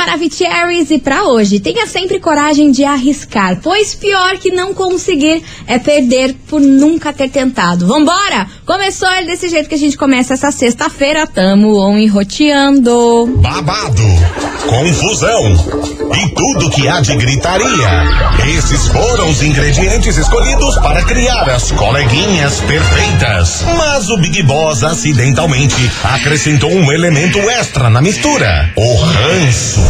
Maravicheries, e para hoje, tenha sempre coragem de arriscar, pois pior que não conseguir é perder por nunca ter tentado. Vambora! Começou ele desse jeito que a gente começa essa sexta-feira, tamo on e roteando. Babado, confusão e tudo que há de gritaria. Esses foram os ingredientes escolhidos para criar as coleguinhas perfeitas. Mas o Big Boss acidentalmente acrescentou um elemento extra na mistura: o ranço.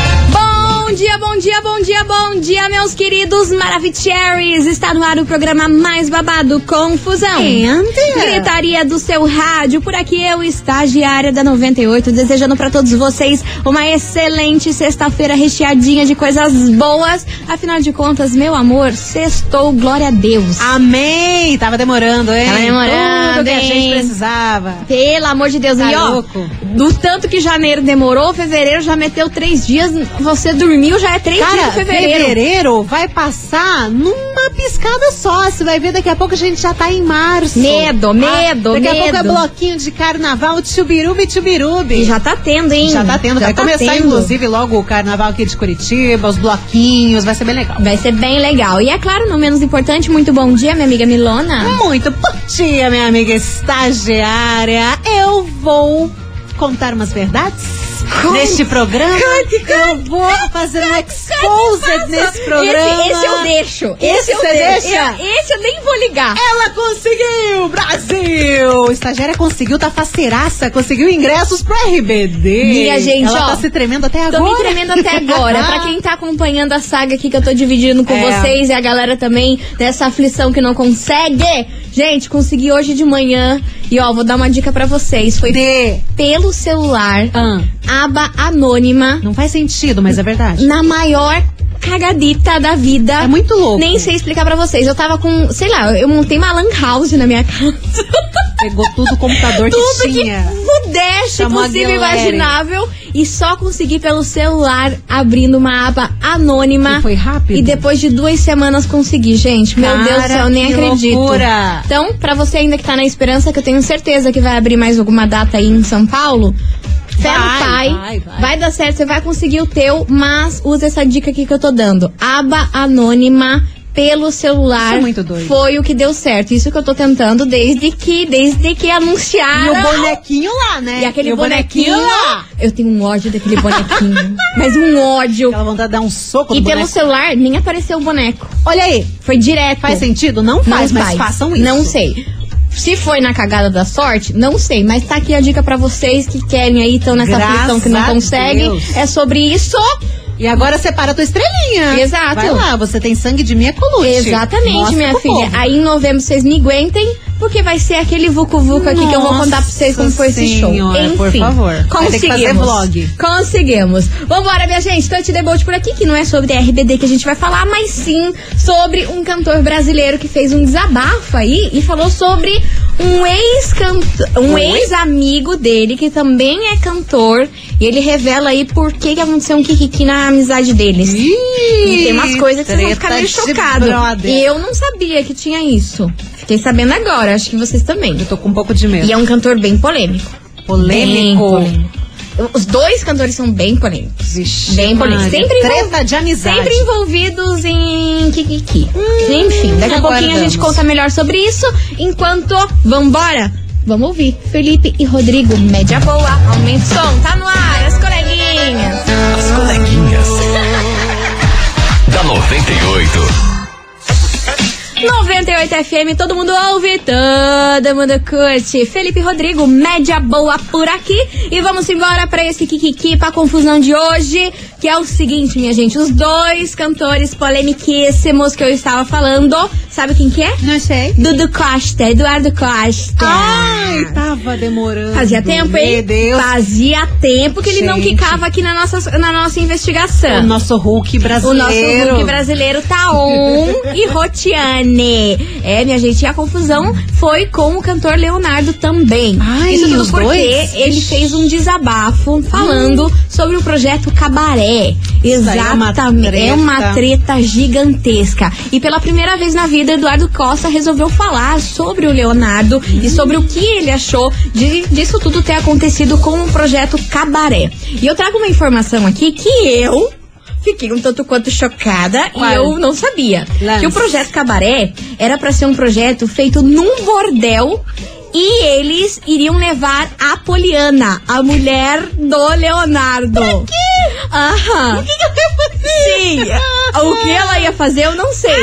Bom dia, bom dia, bom dia, bom dia, meus queridos Maravicheries! Está no ar o programa mais babado, Confusão. Gritaria do seu rádio, por aqui eu, estagiária da 98, desejando para todos vocês uma excelente sexta-feira recheadinha de coisas boas. Afinal de contas, meu amor, sextou, glória a Deus. Amém! Tava demorando, hein? Tava demorando, Tudo que a hein? gente precisava. Pelo amor de Deus, Tá e ó, louco? do tanto que janeiro demorou, fevereiro já meteu três dias, você dormiu, já é três dias Cara, de fevereiro. fevereiro vai passar numa piscada só. Você vai ver daqui a pouco a gente já tá em março. Medo, medo, Ah, Daqui a pouco é medo. bloquinho de carnaval, tchubirubi, tchubirubi. E já tá tendo, hein? Já tá tendo. vai tá começar, tendo. inclusive, logo o carnaval aqui de Curitiba, os bloquinhos, vai ser bem legal. Vai ser bem legal. E é claro, não menos importante, muito bom dia, minha amiga Milona. Muito bom dia, minha amiga estagiária. Eu vou contar umas verdades Conte. neste programa. Conte, conte, eu vou fazer um exposed nesse programa. Esse, esse eu deixo. Esse, Esse eu deixo. deixa? Eu- esse eu nem vou ligar. Ela conseguiu, Brasil! Estagiária conseguiu, tá faceiraça, conseguiu ingressos pro RBD. Minha gente, Ela ó, tá se tremendo até Tô agora. me tremendo até agora. pra quem tá acompanhando a saga aqui que eu tô dividindo com É. vocês e a galera também nessa aflição que não consegue. Gente, consegui hoje de manhã. E ó, vou dar uma dica pra vocês. Foi D. pelo celular, Ah, aba anônima, não faz sentido, mas é verdade. na maior cagadita da vida. É muito louco. Nem sei explicar pra vocês. Eu tava com, sei lá, eu montei uma lan house na minha casa. Pegou tudo o computador Tudo que que pudesse Chamou possível e imaginável e só consegui pelo celular abrindo uma aba anônima. E foi rápido? E depois de duas semanas consegui, gente. Meu Cara, Deus do céu, eu nem que acredito. loucura. Então, pra você ainda que tá na esperança, que eu tenho certeza que vai abrir mais alguma data aí em São Paulo. Fé no Vai, pai, vai, vai. dar certo, você vai conseguir o teu, mas usa essa dica aqui que eu tô dando. Aba anônima pelo celular. É muito doido. Foi o que deu certo. Isso que eu tô tentando desde que, desde que E anunciaram. o bonequinho lá, né? E aquele E o bonequinho, Eu tenho um ódio daquele bonequinho. mas um ódio. Aquela vontade de dar um soco E pelo boneco. celular nem apareceu o boneco. Olha aí, Foi direto. faz sentido? Não Não faz, mas façam isso. Não sei. Se foi na cagada da sorte, não sei. Mas tá aqui a dica pra vocês que querem aí, estão nessa Graças aflição que não conseguem. É sobre isso. E agora separa a tua estrelinha. Exato. Vai lá, você tem sangue de minha colute. Exatamente, Mostra minha filha. povo. Aí em novembro vocês me aguentem, porque vai ser aquele vucu vucu aqui que eu vou contar pra vocês como foi esse show. Enfim, por favor. Conseguimos. vlog. Conseguimos. Vambora, minha gente. Touch the Bolt por aqui, que não é sobre RBD que a gente vai falar, mas sim sobre um cantor brasileiro que fez um desabafo aí e falou sobre um ex-cantor, um ex-amigo dele que também é cantor. E ele revela aí por que, que aconteceu um kikiki na amizade deles. Ih, E tem umas coisas que vocês vão ficar meio chocados. E eu não sabia que tinha isso. Fiquei sabendo agora, acho que vocês também. Eu tô com um pouco de medo. E é um cantor bem polêmico. Bem polêmico. Os dois cantores são bem polêmicos. Vixe, Bem polêmicos. Sempre, envol- Treta de amizade. sempre envolvidos em Kikiki. Enfim, daqui a pouquinho a gente conta melhor sobre isso. Enquanto, vambora? Vamos ouvir. Felipe e Rodrigo, média boa. Aumenta o som, tá no ar, as coleguinhas. As coleguinhas. da 98. 98 FM, todo mundo ouve, todo mundo curte. Felipe Rodrigo, média boa por aqui. E vamos embora pra esse Kikiki, pra confusão de hoje. Que é o seguinte, minha gente, os dois cantores polemiquíssimos que eu estava falando, sabe quem que é? Não sei. Dudu Costa, Eduardo Costa. Ai, tava demorando. Fazia tempo, hein? Meu Deus. Fazia tempo que ele não quicava aqui na nossa, na nossa investigação. O nosso Hulk O brasileiro. nosso Hulk brasileiro tá on e rotiane. É, minha gente, e a confusão foi com o cantor Leonardo também. Ai, Isso tudo porque dois? ele fez um desabafo falando sobre o projeto Cabaré. É uma Exatamente. É uma treta. gigantesca. E pela primeira vez na vida, Eduardo Costa resolveu falar sobre o Leonardo e sobre o que ele achou de, disso tudo ter acontecido com o projeto Cabaré. E eu trago uma informação aqui que eu fiquei um tanto quanto chocada Qual? e eu não sabia. Lance. Que o projeto Cabaré era pra ser um projeto feito num bordel e eles iriam levar a Poliana, a mulher do Leonardo. Pra quê? Aham. O que, que eu ia fazer? Sim. o que ela ia fazer, eu não sei.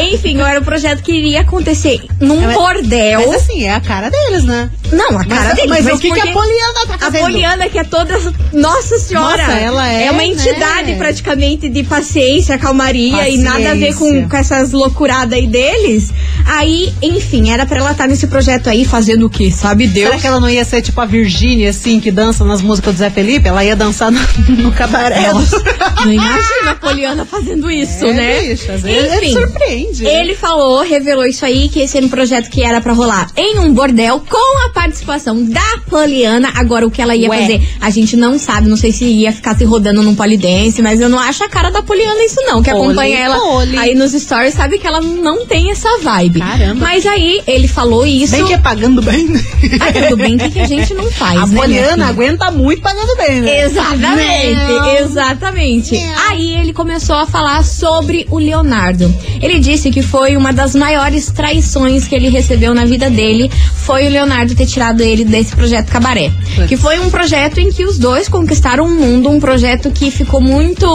Enfim, era um projeto que iria acontecer num Mas- bordel. Mas assim, é a cara deles, né? Não, a cara mas, dele. mas o que, que a Poliana tá A fazendo? Poliana, que é toda. Nossa Senhora! Nossa, ela é, uma entidade né? praticamente de paciência, calmaria e nada a ver com, Paciência. com essas loucuradas aí deles. Aí, enfim, era pra ela estar nesse projeto aí fazendo o quê? Sabe Deus? Será que ela não ia ser tipo a Virgínia, assim, que dança nas músicas do Zé Felipe? Ela ia dançar no, no cabaré. Nossa, não imagina a Poliana fazendo isso, É, né? bicho, às vezes ele surpreende, né? Ele falou, revelou isso aí, que esse era um projeto que era pra rolar em um bordel com a participação da Poliana. Agora, o que ela ia Ué. fazer, a gente não sabe, não sei se ia ficar se rodando num polidense, mas eu não acho a cara da Poliana isso não. Que Poli, acompanha ela poli. aí nos stories sabe que ela não tem essa vibe. Caramba. Mas aí, ele falou isso. Bem que é pagando bem. né? Ah, tudo bem, o que, que a gente não faz, A né? Poliana aguenta muito pagando bem, né? Exatamente, Não. exatamente. Aí ele começou a falar sobre o Leonardo. Ele disse que foi uma das maiores traições que ele recebeu na vida dele, foi o Leonardo ter tirado ele desse projeto Cabaré. Que foi um projeto em que os dois conquistaram o mundo, um projeto que ficou muito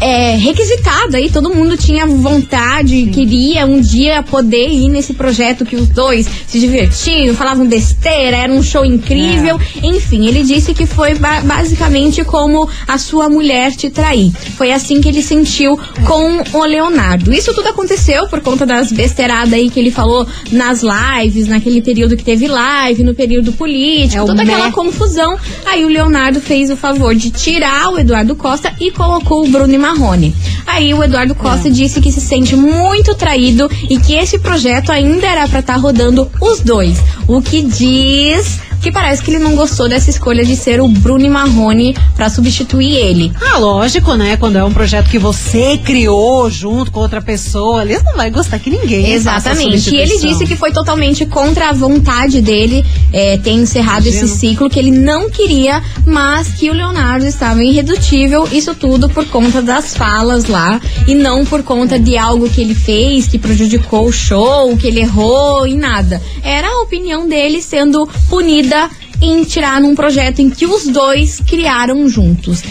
é, requisitado aí, todo mundo tinha vontade, queria um dia poder ir nesse projeto que os dois se divertiam, falavam besteira, era um show incrível. Enfim, ele disse que foi ba- basicamente como a sua mulher te trair. Foi assim que ele sentiu com o Leonardo. Isso tudo aconteceu por conta das besteiradas aí que ele falou nas lives, naquele período que teve live, no período político, É toda aquela confusão. Aí o Leonardo fez o favor de tirar o Eduardo Costa e colocou o Bruno Marrone. Aí o Eduardo Costa disse que se sente muito traído e que esse projeto ainda era pra estar rodando os dois. O que diz que parece que ele não gostou dessa escolha de ser o Bruno Marrone pra substituir ele. Ah, lógico, né? Quando é um projeto que você criou junto com outra pessoa, eles não vai gostar que ninguém. Exatamente. E ele disse que foi totalmente contra a vontade dele é, ter encerrado Imagino. esse ciclo, que ele não queria, mas que o Leonardo estava irredutível. Isso tudo por conta das falas lá e não por conta de algo que ele fez que prejudicou o show, que ele errou e nada. Era a opinião dele sendo punida em tirar num projeto em que os dois criaram juntos.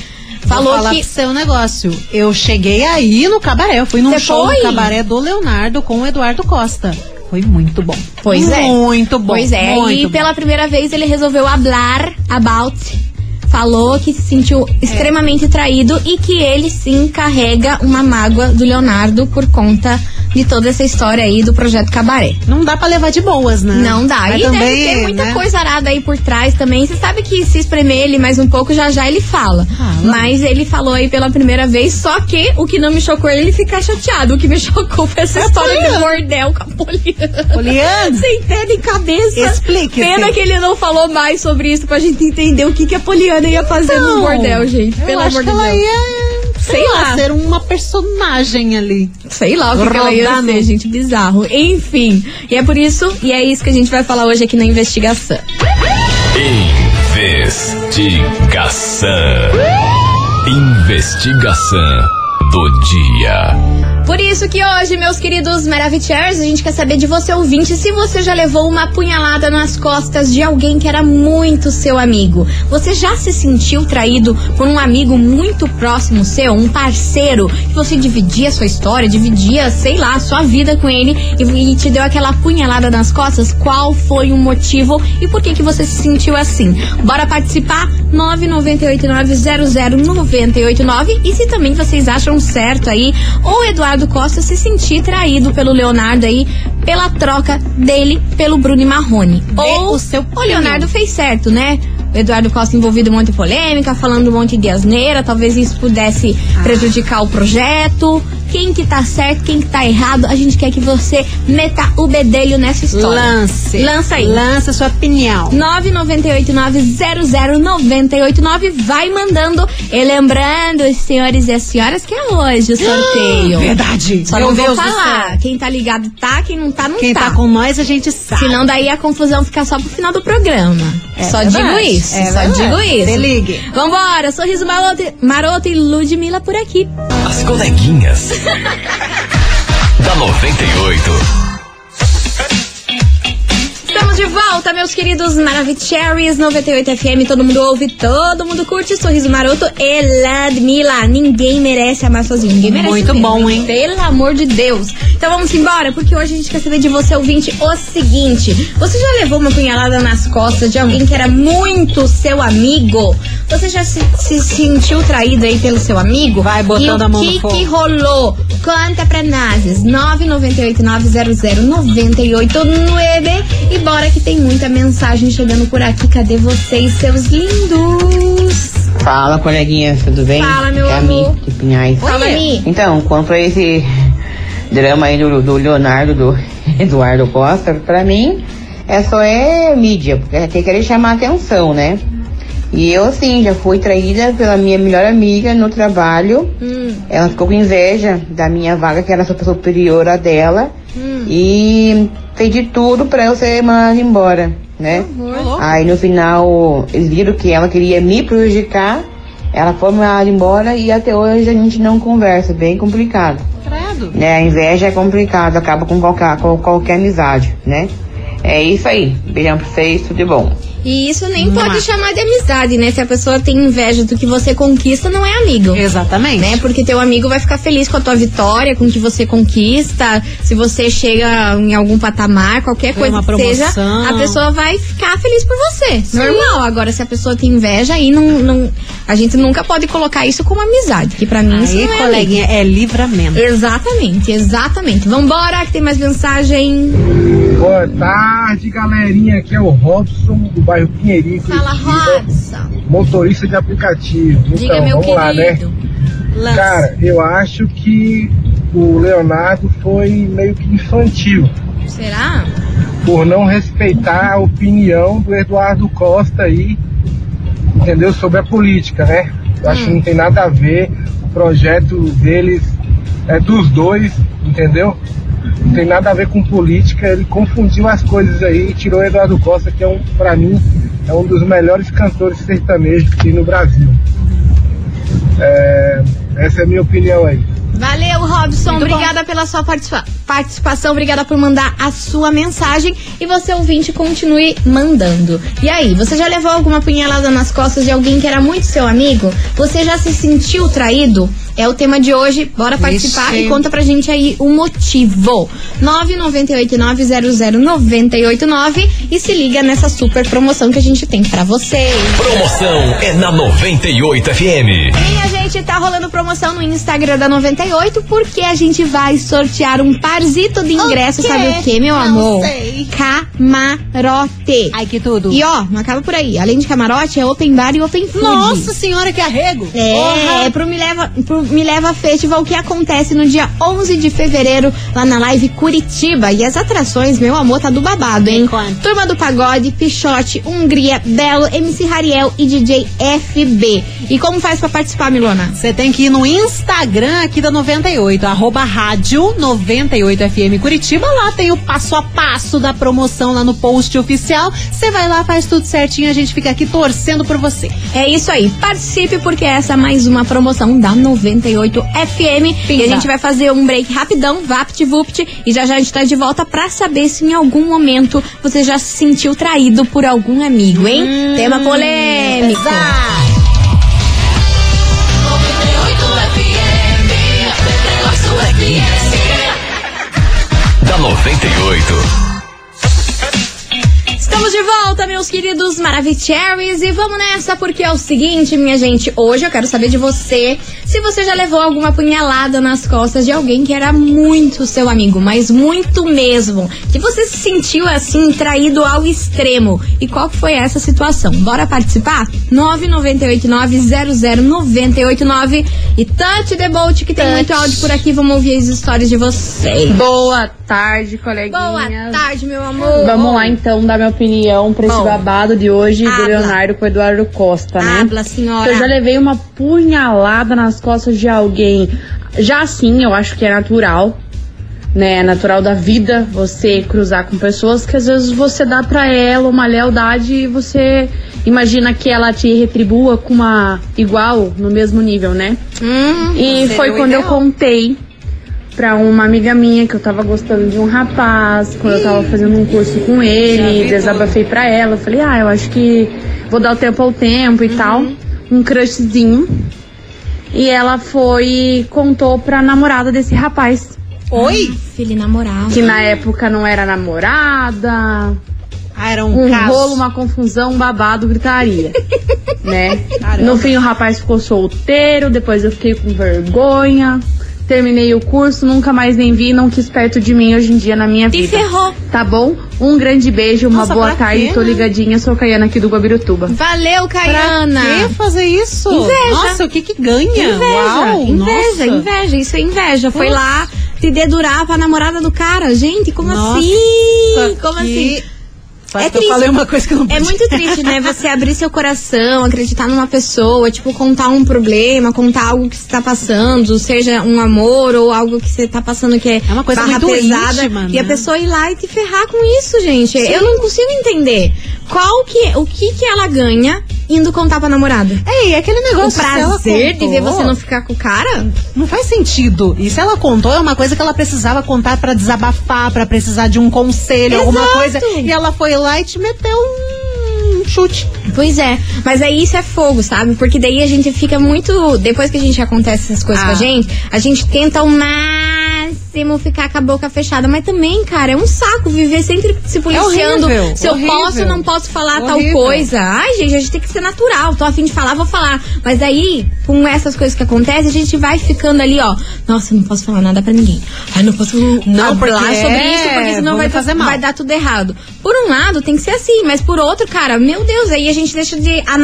Falou Vou que pro seu negócio. Eu cheguei aí no cabaré. Eu fui num show foi? no cabaré do Leonardo com o Eduardo Costa. Foi muito bom. Pois é. Muito bom. Pois é, muito e bom. pela primeira vez ele resolveu hablar about. Falou que se sentiu extremamente traído e que ele sim carrega uma mágoa do Leonardo por conta de toda essa história aí do projeto Cabaré. Não dá pra levar de boas, né? Não dá. Mas e também, deve ter muita né? coisa arada aí por trás também. Você sabe que se espremer ele mais um pouco, já já ele fala. Fala. Mas ele falou aí pela primeira vez, só que o que não me chocou é ele ficar chateado. O que me chocou foi essa É história Poliana. de bordel com a Poliana. Poliana. Sem pé nem cabeça. Explique, Pena que ele não falou mais sobre isso pra gente entender o que, que a Poliana ia fazer no Não, bordel, gente. Pelo amor de ela Deus. ia, sei, lá, lá. ser uma personagem ali. Sei lá o que, que ela ia ser, gente. Bizarro. Enfim. E é por isso, e é isso que a gente vai falar hoje aqui na investigação. Investigação. Investigação do dia. Por isso que hoje, meus queridos Maravicheros, a gente quer saber de você ouvinte se você já levou uma punhalada nas costas de alguém que era muito seu amigo. Você já se sentiu traído por um amigo muito próximo seu, um parceiro, que você dividia sua história, dividia, sei lá, sua vida com ele e, e te deu aquela punhalada nas costas? Qual foi o motivo e por que que você se sentiu assim? Bora participar? 998900989 e se também vocês acham certo aí o Eduardo Costa se sentir traído pelo Leonardo aí pela troca dele pelo Bruno Marrone. Ou o seu o. Leonardo fez certo, né? O Eduardo Costa envolvido em um monte de polêmica, falando um monte de asneira, talvez isso pudesse prejudicar o projeto. Quem que tá certo, quem que tá errado, a gente quer que você meta o bedelho nessa história. Lance. Lança aí. Lança sua opinião. 998900989 vai mandando. E lembrando, senhores e as senhoras, que é hoje o sorteio. Verdade. Só Meu não vou Deus falar. Quem tá ligado tá, quem não tá, não Quem tá. tá com nós, a gente sabe. Senão daí a confusão fica só pro final do programa. É só verdade, digo isso, é só verdade. digo isso. Se ligue. Vambora, sorriso maroto, maroto e Ludmilla por aqui. As coleguinhas. da 98. Estamos de volta, meus queridos Maravicheries 98 FM. Todo mundo ouve, todo mundo curte. Sorriso maroto e Ludmilla. Ninguém merece amar sozinho. Ninguém merece Muito mesmo, bom, hein? Pelo amor de Deus. Então vamos embora, porque hoje a gente quer saber de você, ouvinte, o seguinte: Você já levou uma punhalada nas costas de alguém que era muito seu amigo? Você já se, se sentiu traído aí pelo seu amigo? Vai botando e a mão o no que fogo. que rolou? Conta pra nós. 998-900-989 e bora que tem muita mensagem chegando por aqui. Cadê vocês, seus lindos? Fala, coleguinhas, tudo bem? Fala, meu é amor. Mi, de Pinhais. Fala, Mi. Então, quanto a esse drama aí do, do Leonardo, do Eduardo Costa, pra mim, é só é mídia, porque tem que querer chamar atenção, né? E eu, sim, já fui traída pela minha melhor amiga no trabalho. Hum, Ela ficou com inveja da minha vaga, que era super superior à dela. hum. E fez de tudo pra eu ser mandada embora, né? Aí no final eles viram que ela queria me prejudicar. Ela foi mandada embora e até hoje a gente não conversa, bem complicado. Credo. Né? A inveja é complicado, acaba com qualquer, com qualquer amizade, né? É isso aí. Beijão pra vocês, tudo de bom. E isso nem pode chamar de amizade, né? Se a pessoa tem inveja do que você conquista, não é amigo. Exatamente. Né? Porque teu amigo vai ficar feliz com a tua vitória, com o que você conquista, se você chega em algum patamar, qualquer coisa uma que seja, a pessoa vai ficar feliz por você. Normal. Agora, se a pessoa tem inveja, aí não, não, a gente nunca pode colocar isso como amizade, que pra mim isso Aí, não é coleguinha, é livramento. Exatamente, exatamente. Vambora, que tem mais mensagem. Boa tarde, galerinha. Aqui é o Robson, do bairro Pinheirinho. Fala, Robson. Motorista de aplicativo. Diga, então, vamos lá, né? querido. Lança. Cara, eu acho que o Leonardo foi meio que infantil Será? por não respeitar a opinião do Eduardo Costa aí, entendeu? Sobre a política, né? Eu acho que Hum. não tem nada a ver. O projeto deles é dos dois, entendeu? Não tem nada a ver com política. Ele confundiu as coisas aí e tirou o Eduardo Costa, que é um, pra mim, é um dos melhores cantores sertanejos que tem no Brasil. É, essa é a minha opinião aí. Valeu, Robson. Muito obrigada pela sua participa- participação. Obrigada por mandar a sua mensagem. E você, ouvinte, continue mandando. E aí, você já levou alguma punhalada nas costas de alguém que era muito seu amigo? Você já se sentiu traído? É o tema de hoje. Bora participar Vixe. e conta pra gente aí o motivo. 998900989 e se liga nessa super promoção que a gente tem pra vocês. Promoção é na 98 FM. Minha gente, tá rolando promoção no Instagram da 98 porque a gente vai sortear um parzito de ingresso, quê? sabe o que, meu Não amor? sei. Camarote. Ai, que tudo. E ó, não acaba por aí. Além de camarote, é open bar e open food. Nossa senhora, que arrego. É, é pro Me Leva, pro Me Leva Festival que acontece no dia 11 de fevereiro lá na Live Curitiba. E as atrações, meu amor, tá do babado, hein? Conta. Turma do Pagode, Pichote, Hungria, Belo, MC Rariel e DJ FB. E como faz pra participar, Milona? Você tem que ir no Instagram aqui da 98, arroba rádio 98FM Curitiba. Lá tem o passo a passo da promoção lá no post oficial. Você vai lá, faz tudo certinho, a gente fica aqui torcendo por você. É isso aí, participe porque essa é mais uma promoção da 98. 98 FM. E a gente vai fazer um break rapidão, vapt-vupt, e já já a gente tá de volta pra saber se em algum momento você já se sentiu traído por algum amigo, hein? Hum, Tema polêmico. Da 98. Estamos de volta, meus queridos Maravicheries, e vamos nessa porque é o seguinte, minha gente, hoje eu quero saber de você se você já levou alguma punhalada nas costas de alguém que era muito seu amigo, mas muito mesmo, que você se sentiu assim traído ao extremo. E qual que foi essa situação? Bora participar? 998900989 e Tante Debolt que tem muito áudio por aqui, vamos ouvir as histórias de vocês. Boa tarde, coleguinhas. Boa tarde, meu amor. Vamos lá então dar minha opinião pra esse Bom. babado de hoje Habla. do Leonardo com o Eduardo Costa, né? Habla, senhora. Eu já levei uma punhalada nas costas de alguém. Já assim, eu acho que é natural. Né, é natural da vida você cruzar com pessoas que às vezes você dá pra ela uma lealdade e você imagina que ela te retribua com uma igual, no mesmo nível, né? Hum, E foi quando eu ideal. contei pra uma amiga minha que eu tava gostando de um rapaz, quando eu tava fazendo um curso com ele, desabafei pra ela, falei, ah, eu acho que vou dar o tempo ao tempo e Uhum. tal, um crushzinho. E ela foi e contou pra namorada desse rapaz, Oi? Filho namorado. que na época não era namorada, Ah, era um, um caso. rolo, uma confusão, um babado, gritaria. né? Caramba. No fim o rapaz ficou solteiro, depois eu fiquei com vergonha. Terminei o curso, nunca mais nem vi, não quis perto de mim hoje em dia na minha E vida. ferrou. Tá bom? Um grande beijo, uma Nossa, boa pra tarde, quê, tô né? ligadinha, sou Caiana aqui do Guabirutuba. Valeu, Pra Caiana. que fazer isso? Inveja. Nossa, o que que ganha? Inveja, Uau, inveja, nossa. inveja, isso é inveja. Foi Nossa. lá te dedurar pra namorada do cara. Gente, como Nossa, assim? Como que- assim? Quase É que eu triste. falei uma coisa que eu não É podia. muito triste, né? Você abrir seu coração, acreditar numa pessoa, tipo, contar um problema, contar algo que você tá passando, seja um amor ou algo que você tá passando que é, É uma coisa barra muito pesada. íntima, e a né? pessoa ir lá e te ferrar com isso, gente. Eu não consigo entender. Qual que, o que que ela ganha indo contar pra namorada? Ei, aquele O negócio se ela prazer de ver contou, você não ficar com o cara? Não faz sentido. E se ela contou, é uma coisa que ela precisava contar pra desabafar, pra precisar de um conselho, alguma Exato. coisa. E ela foi e te meteu um chute. Pois é, mas aí isso é fogo, sabe? Porque daí a gente fica muito. Depois que a gente acontece essas coisas Ah. com a gente, a gente tenta ao máximo ficar com a boca fechada. Mas também, cara, é um saco viver sempre se policiando. horrível, se eu horrível. posso ou não posso falar tal Horrível. coisa. Ai, gente, a gente tem que ser natural. Tô afim de falar, vou falar. Mas aí, com essas coisas que acontecem, a gente vai ficando ali, ó. Nossa, não posso falar nada pra ninguém. Ai, não posso Não, falar sobre é, isso, porque senão vai, fazer mal. vai dar tudo errado. Por um lado, tem que ser assim, mas por outro, cara, meu Deus, aí a gente deixa de a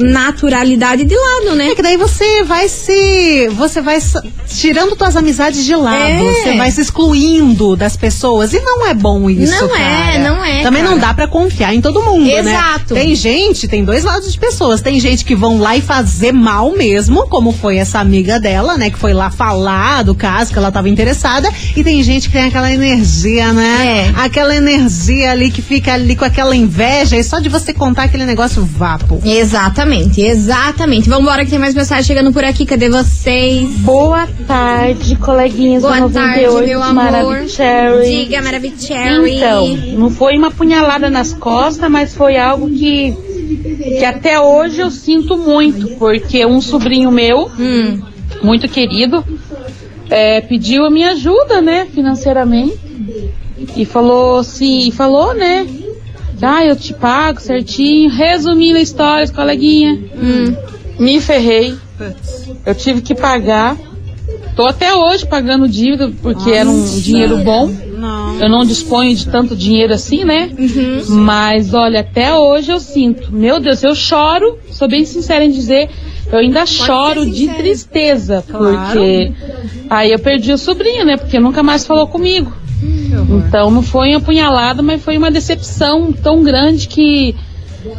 naturalidade de lado, né? É que daí você vai se. Você vai tirando tuas amizades de lado. É. Você vai se excluindo das pessoas. E não é bom isso. Não é, cara. não é, Também cara. não dá pra confiar em todo mundo, né? Exato. Tem gente, tem dois lados de pessoas. Tem gente que vão lá e fazer mal mesmo, como foi essa amiga dela, né? Que foi lá falar do caso que ela tava interessada. E tem gente que tem aquela energia, né? É. Aquela energia ali que fica ali com aquela inveja. E só de você contar aquele negócio, vapo. Exatamente, exatamente. Vambora que tem mais mensagem chegando por aqui. Cadê vocês? Boa tarde, coleguinhas Boa do tarde, 98, meu amor. Maravicherry. Diga, Maravicherry. Então, não foi uma punhalada nas costas, mas foi algo que, que até hoje eu sinto muito, porque um sobrinho meu, Hum, muito querido, é, pediu a minha ajuda, né, financeiramente. E falou se falou, né? Ah, eu te pago certinho. Resumindo a história, coleguinha. hum. Me ferrei. Eu tive que pagar. Tô até hoje pagando dívida porque era um dinheiro bom. Não. Eu não disponho de tanto dinheiro assim, né? Mas olha, até hoje eu sinto. Meu Deus, eu choro. Sou bem sincera em dizer, eu ainda choro ser de tristeza, Claro. porque aí eu perdi o sobrinho, né? Porque nunca mais falou comigo. Então não foi uma punhalada, mas foi uma decepção tão grande que,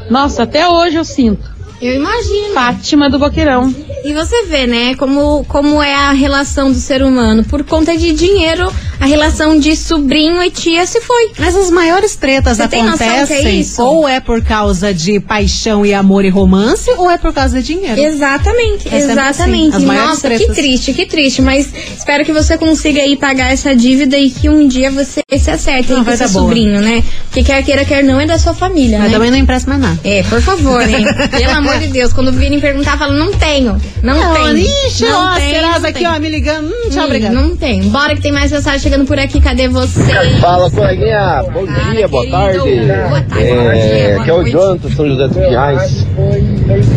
nossa, até hoje eu sinto. Eu imagino. Fátima do Boqueirão. E você vê, né, como, como é a relação do ser humano. Por conta de dinheiro, a relação de sobrinho e tia se foi. Mas as maiores tretas Você tem noção que é acontecem isso? ou é por causa de paixão e amor e romance, ou é por causa de dinheiro. Exatamente, É sempre exatamente. assim, Nossa, que tretas. triste, que triste. Mas espero que você consiga aí pagar essa dívida e que um dia você se acerte aí Não, com vai seu boa. sobrinho, né? Porque quer queira, quer não, é da sua família, Mas né? também não empresta mais nada. É, por favor, hein? Pelo amor de Deus, quando virem perguntar, fala, não tenho, não, tenho. Ixi, não ó, tenho, Serasa não aqui, ó, me ligando. Hum, tchau, Hum, obrigada. Não tem. Bora que tem mais mensagem chegando por aqui. Cadê você? Fala, coleguinha. Bom Fala, dia, boa tarde. Boa tarde, É, boa aqui é o. Jonathan, São José dos Pinhais.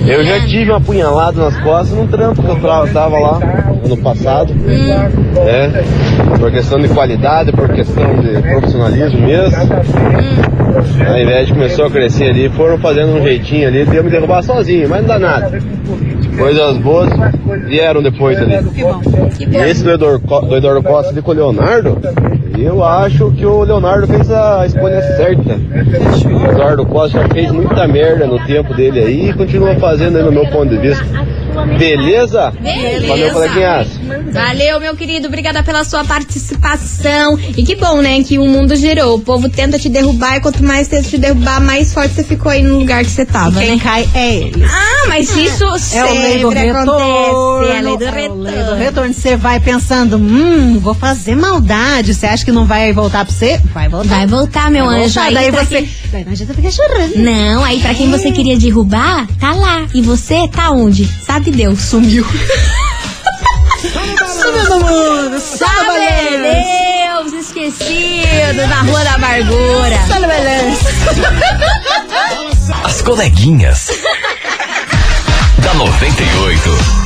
Eu já tive uma apunhalada nas costas num trampo que eu tava lá ano passado. Né? Por questão de qualidade, por questão de profissionalismo mesmo. Ao invés de começou a crescer ali, foram fazendo um jeitinho ali, deu me derrubar sozinho, mas não dá nada. Coisas boas vieram depois ali. E esse do Eduardo, do Eduardo Costa ali com o Leonardo, eu acho que o Leonardo fez a escolha certa. O Eduardo Costa já fez muita merda no tempo dele aí e continua fazendo aí no meu ponto de vista. Beleza? Valeu, coleguinhas. Valeu, meu querido. Obrigada pela sua participação. E que bom, né? Que o mundo girou. O povo tenta te derrubar e quanto mais tenta te derrubar, mais forte você ficou aí no lugar que você tava, Quem né? cai é ele. Ah, mas isso É o lei do sempre retorno. acontece. É a lei do É o lei do retorno. retorno. Você vai pensando, hum, vou fazer maldade. Você acha que não vai voltar pra você? Vai voltar. Vai voltar, meu Vai anjo. voltar. Aí Daí você. quem- Daí não adianta ficar chorando. Não, aí pra quem você queria derrubar, tá lá. E você tá onde? Sabe Deus, sumiu. Sumiu do mundo. Sabe Deus, esquecido, na Rua da Amargura. As coleguinhas. da 98.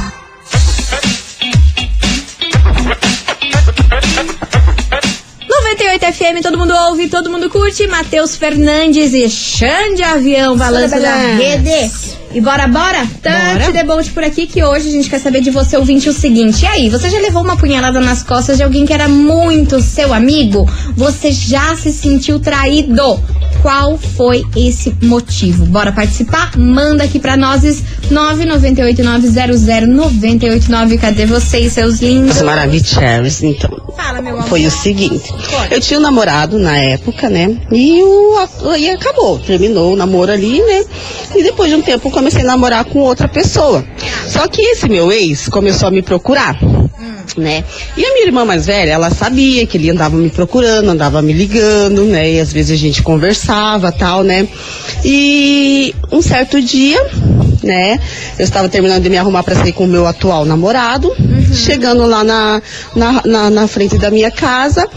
FM, todo mundo ouve, todo mundo curte. Matheus Fernandes e Xande Avião, balanço da rede. E bora, bora? Tante debate por aqui que hoje a gente quer saber de você, ouvinte, o seguinte. E aí, você já levou uma punhalada nas costas de alguém que era muito seu amigo? Você já se sentiu traído? Qual foi esse motivo? Bora participar? Manda aqui pra nós 998900989. Cadê vocês, seus lindos? Maravilhosos, então. Fala, meu amor. Foi o seguinte, eu tinha um namorado na época, né? E, o, e acabou, terminou o namoro ali, né? E depois de um tempo eu comecei a namorar com outra pessoa. Só que esse meu ex começou a me procurar. Né? E a minha irmã mais velha, ela sabia que ele andava me procurando, andava me ligando, né? E às vezes a gente conversava, tal, né? E um certo dia, né? Eu estava terminando de me arrumar para sair com o meu atual namorado, chegando lá na, na, na, na frente da minha casa,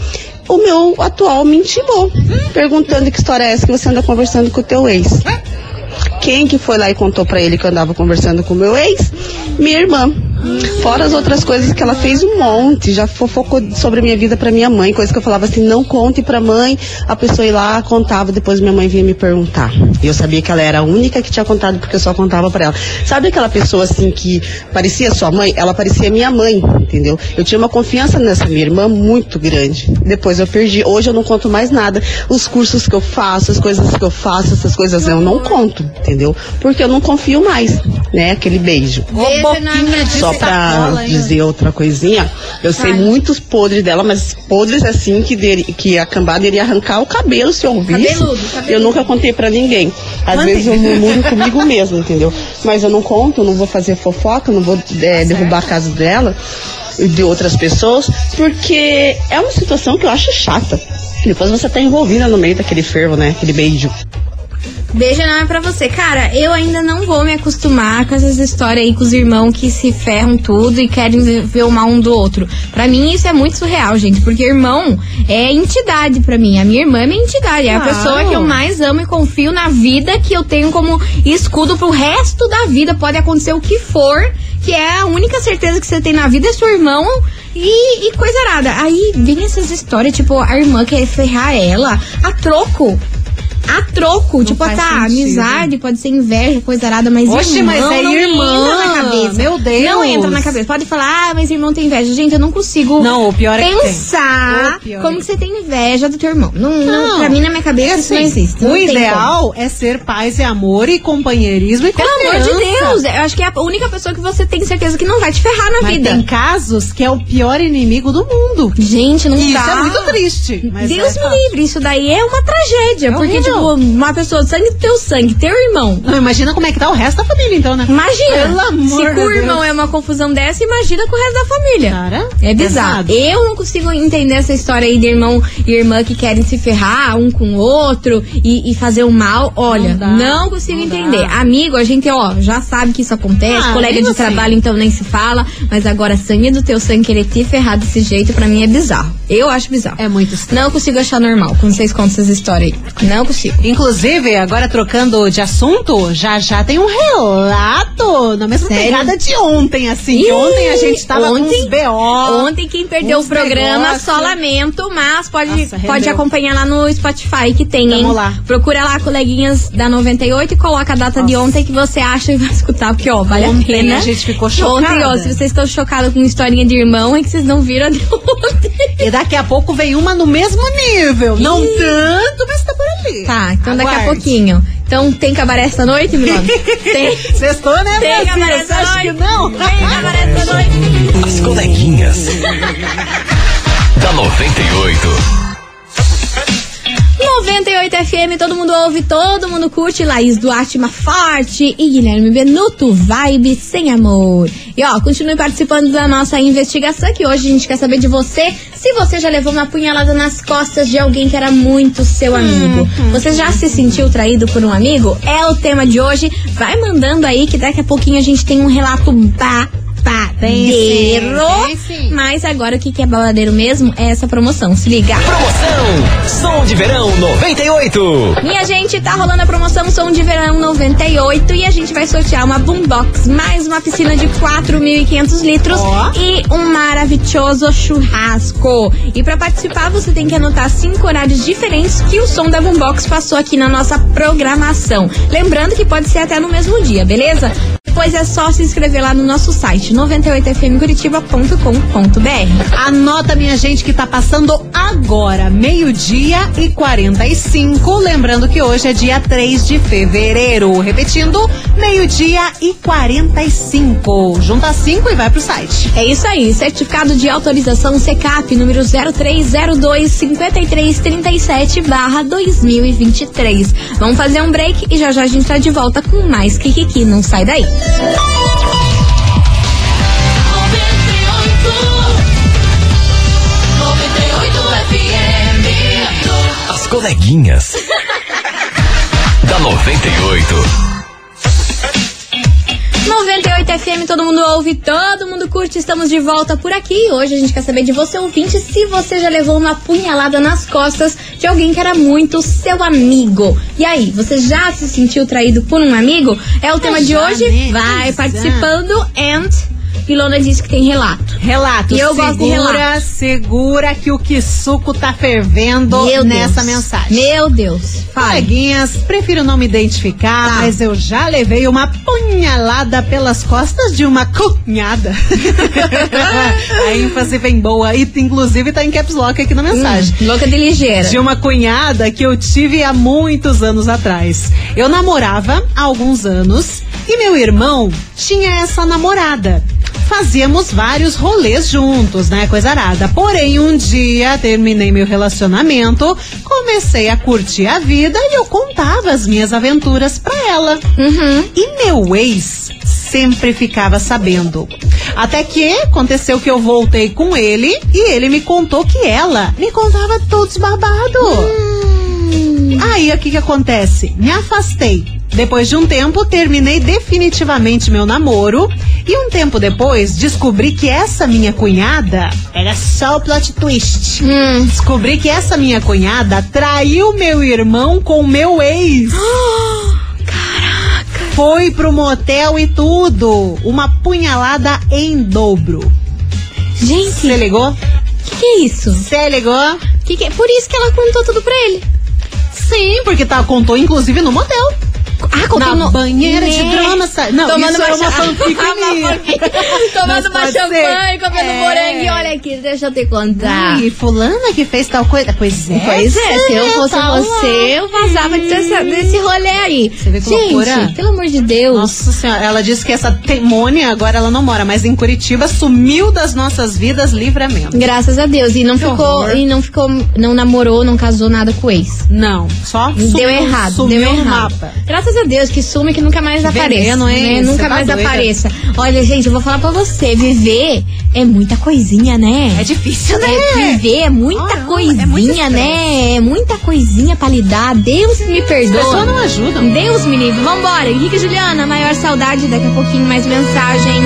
o meu atual me intimou, perguntando que história é essa que você anda conversando com o teu ex. Quem que foi lá e contou pra ele que eu andava conversando com o meu ex? Minha irmã. Fora as outras coisas que ela fez um monte, já fofocou sobre a minha vida pra minha mãe, coisa que eu falava assim, não conte pra mãe. A pessoa ia lá, contava, depois minha mãe vinha me perguntar. E eu sabia que ela era a única que tinha contado porque eu só contava pra ela. Sabe aquela pessoa assim que parecia sua mãe? Ela parecia minha mãe, entendeu? Eu tinha uma confiança nessa minha irmã muito grande. Depois eu perdi. Hoje eu não conto mais nada. Os cursos que eu faço, as coisas que eu faço, essas coisas eu não conto, entendeu? Porque eu não confio mais, né? Aquele beijo. Na minha Só pra dizer outra coisinha, eu sei muitos podres dela, mas podres assim que, dele, que a cambada iria arrancar o cabelo se eu ouvisse. Cabeludo, cabeludo. Eu nunca contei pra ninguém. Às vezes eu murmuro comigo mesmo, entendeu? Mas eu não conto, não vou fazer fofoca, não vou é, derrubar a casa dela e de outras pessoas, porque é uma situação que eu acho chata. Depois você tá envolvida no meio daquele fervo, né? Aquele beijo. Beijo é pra você. Cara, eu ainda não vou me acostumar com essas histórias aí com os irmãos que se ferram tudo e querem ver- o mal um do outro. Pra mim isso é muito surreal, gente, porque irmão é entidade pra mim. A minha irmã é minha entidade, é a pessoa que eu mais amo e confio na vida, que eu tenho como escudo pro resto da vida. Pode acontecer o que for, que é a única certeza que você tem na vida é seu irmão. E, e coisa nada. Aí vem essas histórias, tipo, a irmã quer ferrar ela a troco. A troco. tipo, faz tá, sentido. amizade, pode ser inveja, coisa arada, mas Oxe, irmão mas é não irmã. entra na cabeça. Meu Deus. Não entra na cabeça. Pode falar, ah, mas irmão tem inveja. Gente, eu não consigo Não, o pior é que tem. pensar pior como é que você tem inveja do teu irmão. Não, não, pra mim, na minha cabeça, é isso não assim, existe. Não O ideal é ser paz e amor e companheirismo e Pelo amor de Deus, eu acho que é a única pessoa que você tem certeza que não vai te ferrar na Mas vida. tem casos que é o pior inimigo do mundo. Gente, não E dá. Isso é muito triste. Deus é me livre, isso daí é uma tragédia. É porque, horrível. Uma pessoa do sangue do teu sangue, teu irmão. Não, imagina como é que tá o resto da família, então, né? Imagina, Pelo amor se com o irmão é uma confusão dessa, imagina com o resto da família. Cara, É bizarro. pesado. Eu não consigo entender essa história aí de irmão e irmã que querem se ferrar um com o outro e, e fazer o mal. Olha, Não não, dá, consigo não entender. dá. Amigo, a gente, ó, já sabe que isso acontece. Ah, colega de trabalho, então nem se fala. Mas agora, sangue do teu sangue querer te ferrar desse jeito, pra mim é bizarro. Eu acho bizarro. É muito estranho. Não consigo achar normal quando vocês contam essas histórias aí. Não consigo. Inclusive, agora trocando de assunto, já já tem um relato na mesma Sério? pegada de ontem, assim. Ih, ontem a gente tava ontem- com uns BO. Ontem quem perdeu o programa, negócio. só lamento, mas pode, Nossa, pode acompanhar lá no Spotify que tem, hein? Tamo lá. Procura lá, coleguinhas da 98 e coloca a data de ontem que você acha e vai escutar, porque ó, vale Ontem a pena. a gente ficou Ontem, ó, chocada. se vocês estão chocados com historinha de irmão, é que vocês não viram a de ontem. E daqui a pouco vem uma no mesmo nível. Não tanto, mas tá por ali. Tá, então daqui a Aguarde. pouquinho. Então tem cabaré essa noite, Milano? Tem. Sextou, né, Tem cabaré acha noite? que não? Tem cabaré essa noite? As coleguinhas. da 98. 98 FM, todo mundo ouve, todo mundo curte. Laís Duarte, uma forte. E Guilherme Benuto, vibe sem amor. E ó, continue participando da nossa investigação, que hoje a gente quer saber de você se você já levou uma punhalada nas costas de alguém que era muito seu amigo. Você já se sentiu traído por um amigo? É o tema de hoje. Vai mandando aí que daqui a pouquinho a gente tem um relato babadeiro. Tem sim, tem sim. Mas agora o que que é babadeiro mesmo é essa promoção. Se liga. Promoção Som de Verão 98. Minha gente, tá rolando a promoção Som de Verão 98 e a gente vai sortear uma Boombox, mais uma piscina de 4.500 litros Ó. e um maravilhoso churrasco. E pra participar, você tem que anotar cinco horários diferentes que o som da Boombox passou aqui na nossa programação. Lembrando que pode ser até no mesmo dia, beleza? Depois é só se inscrever lá no nosso site 98fmcuritiba.com.br. Anota, minha gente, que tá passando agora, meio-dia e 45. Lembrando que hoje é dia 3 de fevereiro. Repetindo, meio-dia e 45. Junta 5 e vai pro site. É isso aí, certificado de autorização CECAP número 0302 5337 barra 2023. Vamos fazer um break e já já a gente tá de volta com mais Kikiki, não sai daí. Coleguinhas. da 98. 98 FM, todo mundo ouve, todo mundo curte, estamos de volta por aqui. Hoje a gente quer saber de você, ouvinte, se você já levou uma punhalada nas costas de alguém que era muito seu amigo. E aí, você já se sentiu traído por um amigo? É o tema de já, hoje. né? Vai é. participando and Pilona disse que tem relato. Relato. E eu segura, gosto de relato. segura que o que suco tá fervendo Meu nessa Deus. mensagem. Meu Deus. Coleguinhas, prefiro não me identificar, Tá. mas eu já levei uma punhalada pelas costas de uma cunhada. A ênfase vem boa e inclusive tá em caps lock aqui na mensagem. Hum, louca de ligeira. De uma cunhada que eu tive há muitos anos atrás. Eu namorava há alguns anos e meu irmão tinha essa namorada. Fazíamos vários rolês juntos, né? Coisa arada. Porém, um dia terminei meu relacionamento, comecei a curtir a vida e eu contava as minhas aventuras pra ela. Uhum. E meu ex sempre ficava sabendo. Até que aconteceu que eu voltei com ele e ele me contou que ela me contava todos babado. Aí o que que acontece? Me afastei. Depois de um tempo, terminei definitivamente meu namoro. E um tempo depois, descobri que essa minha cunhada era só o plot twist. Hum. Descobri que essa minha cunhada traiu meu irmão com meu ex. Foi pro motel e tudo. Uma punhalada em dobro. Gente, Você ligou? o que, que é isso? Você ligou? Que que é? Por isso que ela contou tudo pra ele. Sim, porque tá, contou inclusive no motel. Ah, contou Na no... banheira de Né? drama. Não, Tomando isso é uma fanfic Uma minha. fanfic. Mas Tomando uma champanhe, comendo É. morangue. Olha aqui, deixa eu te contar. E fulana que fez tal coisa. Pois é. Pois é, se eu fosse tá você, eu vazava desse, desse rolê aí. Você vê que loucura? Gente, pelo amor de Deus. Nossa senhora, ela disse que essa temônia agora ela não mora mais em Curitiba, sumiu das nossas vidas livramento. Graças a Deus. E não Que ficou, horror. e não ficou, não namorou, não casou nada com o ex. Não, só deu sumiu, errado, sumiu deu no errado. mapa. Graças a Deus que sume que nunca mais Que apareça. veneno, hein? né? Nunca tá mais doida. apareça. Olha, gente, eu vou falar pra você, viver é muita coisinha, né? É difícil, né? É, viver é muita Caramba, coisinha, é né? É muita coisinha pra lidar. Deus me perdoa. As pessoas não ajudam. Deus me livre. Vambora. Henrique e Juliana, maior saudade. Daqui a pouquinho mais mensagem.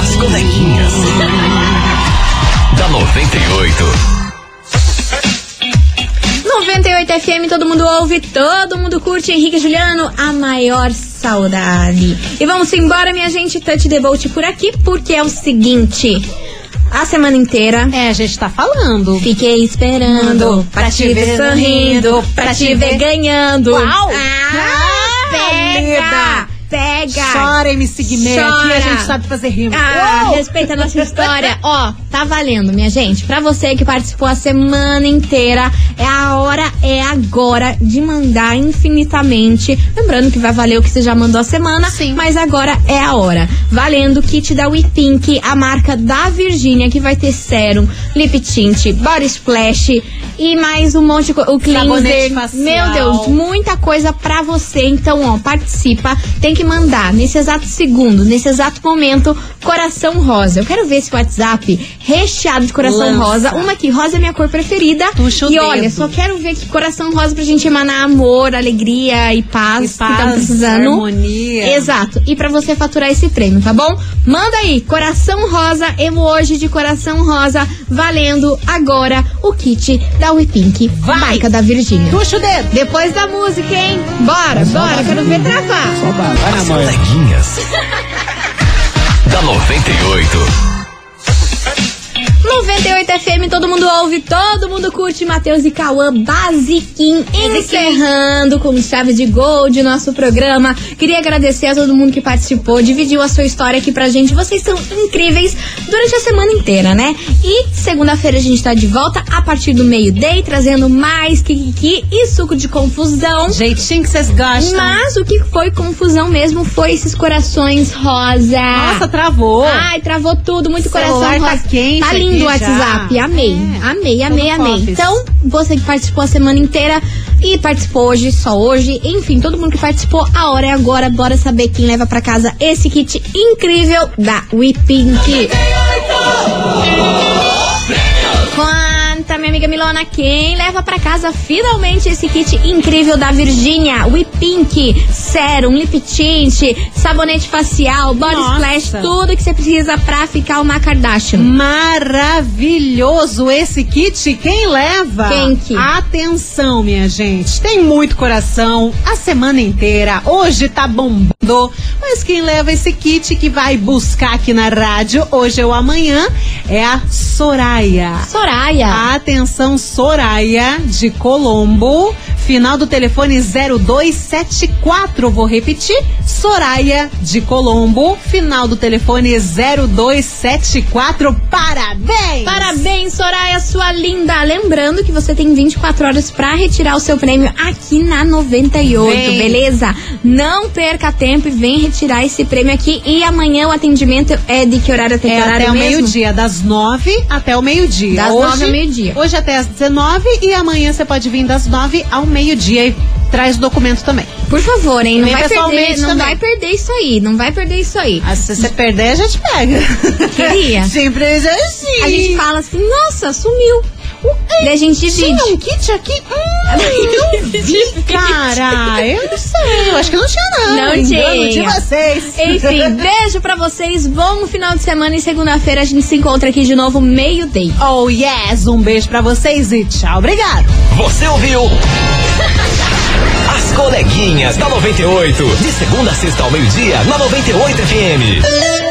As coleguinhas. da 98. 98 FM, todo mundo ouve, todo mundo curte. Henrique e Juliano, a maior saudade. E vamos embora, minha gente. Touch the boat por aqui, porque é o seguinte. A semana inteira É, a gente tá falando. Fiquei esperando pra te ver sorrindo, pra te ver ganhando. Uau! Ah, pega! Pega! Chora, MC Guimê, aqui a Chora. gente sabe fazer rima. Ah, Uou! respeita a nossa história. Ó, tá valendo, minha gente. Pra você que participou a semana inteira, é a hora, é agora de mandar infinitamente. Lembrando que vai valer o que você já mandou a semana, Sim. mas agora é a hora. Valendo o kit da We Pink, a marca da Virgínia, que vai ter sérum, lip tint, body splash e mais um monte de coisa. O cleanser. Meu Deus, muita coisa pra você. Então, ó, participa. Tem que mandar nesse exato segundo, nesse exato momento, coração rosa. Eu quero ver esse WhatsApp recheado de coração Lança. rosa. Uma que rosa é minha cor preferida. Tuxa o e olha, dedo. só quero ver que coração rosa pra gente emanar amor, alegria e paz, E que estão paz, precisando. harmonia. Exato. E pra você faturar esse prêmio, tá bom? Manda aí, coração rosa, emoji de coração rosa, valendo agora o kit da We Pink, Vai. marca da Virgínia. Puxa o dedo. Depois da música, hein? Bora, bora, quero ver travar. As coleguinhas. da 98. 98 FM, todo mundo ouve, todo mundo curte. Matheus e Cauã, basiquinho, encerrando com chave de gol de nosso programa. Queria agradecer a todo mundo que participou, dividiu a sua história aqui pra gente. Vocês são incríveis durante a semana inteira, né? E segunda-feira a gente tá de volta a partir do meio-day, trazendo mais kikiki e suco de confusão. Jeitinho que vocês gostam. Mas o que foi confusão mesmo foi esses corações rosa. Nossa, travou. Ai, travou tudo, muito O coração tá rosa. quente Tá lindo o aqui já. WhatsApp. Amei. É. Amei, amei, amei. Fofes. Então, você que participou a semana inteira e participou hoje, só hoje, enfim, todo mundo que participou, a hora é agora. Bora saber quem leva pra casa esse kit incrível da We Pink. Conta, minha amiga Milona, quem leva pra casa finalmente esse kit incrível da Virgínia? We Pink, sérum, lip tint, sabonete facial, body Nossa. splash, tudo que você precisa pra ficar uma Kardashian. Maravilhoso esse kit. Quem leva? Quem que? Atenção, minha gente. Tem muito coração a semana inteira. Hoje tá bombando. Mas quem leva esse kit que vai buscar aqui na rádio hoje ou amanhã é a Soraya. Soraya. Atenção, Soraya de Colombo. Final do telefone 0274. Vou repetir. Soraya de Colombo. Final do telefone 0274. Parabéns! Parabéns, Soraya, sua linda. Lembrando que você tem 24 horas pra retirar o seu prêmio aqui na 98, Vem. beleza? Não perca tempo e vem retirar esse prêmio aqui. E amanhã o atendimento é de que horário até que É horário até o meio-dia, das nove até o meio-dia. Das Hoje- nove ao meio-dia. Hoje até às 19 e amanhã você pode vir das nove ao meio-dia e traz o documento também. Por favor, hein? Não Vem vai perder, não também. vai perder isso aí. Não vai perder isso aí. Ah, se você perder, a gente pega. Queria. Sempre é assim. A gente fala assim, nossa, sumiu. A gente divide. Tinha um kit aqui? Hum, não vi, cara. Eu não sei. Eu acho que não tinha, não. Não Engano de tinha. vocês. Enfim, beijo pra vocês. Bom final de semana e segunda-feira a gente se encontra aqui de novo meio-day. Oh, yes. Um beijo pra vocês e tchau. Obrigado. Você ouviu? As coleguinhas da 98. De segunda a sexta ao meio-dia, na 98 FM.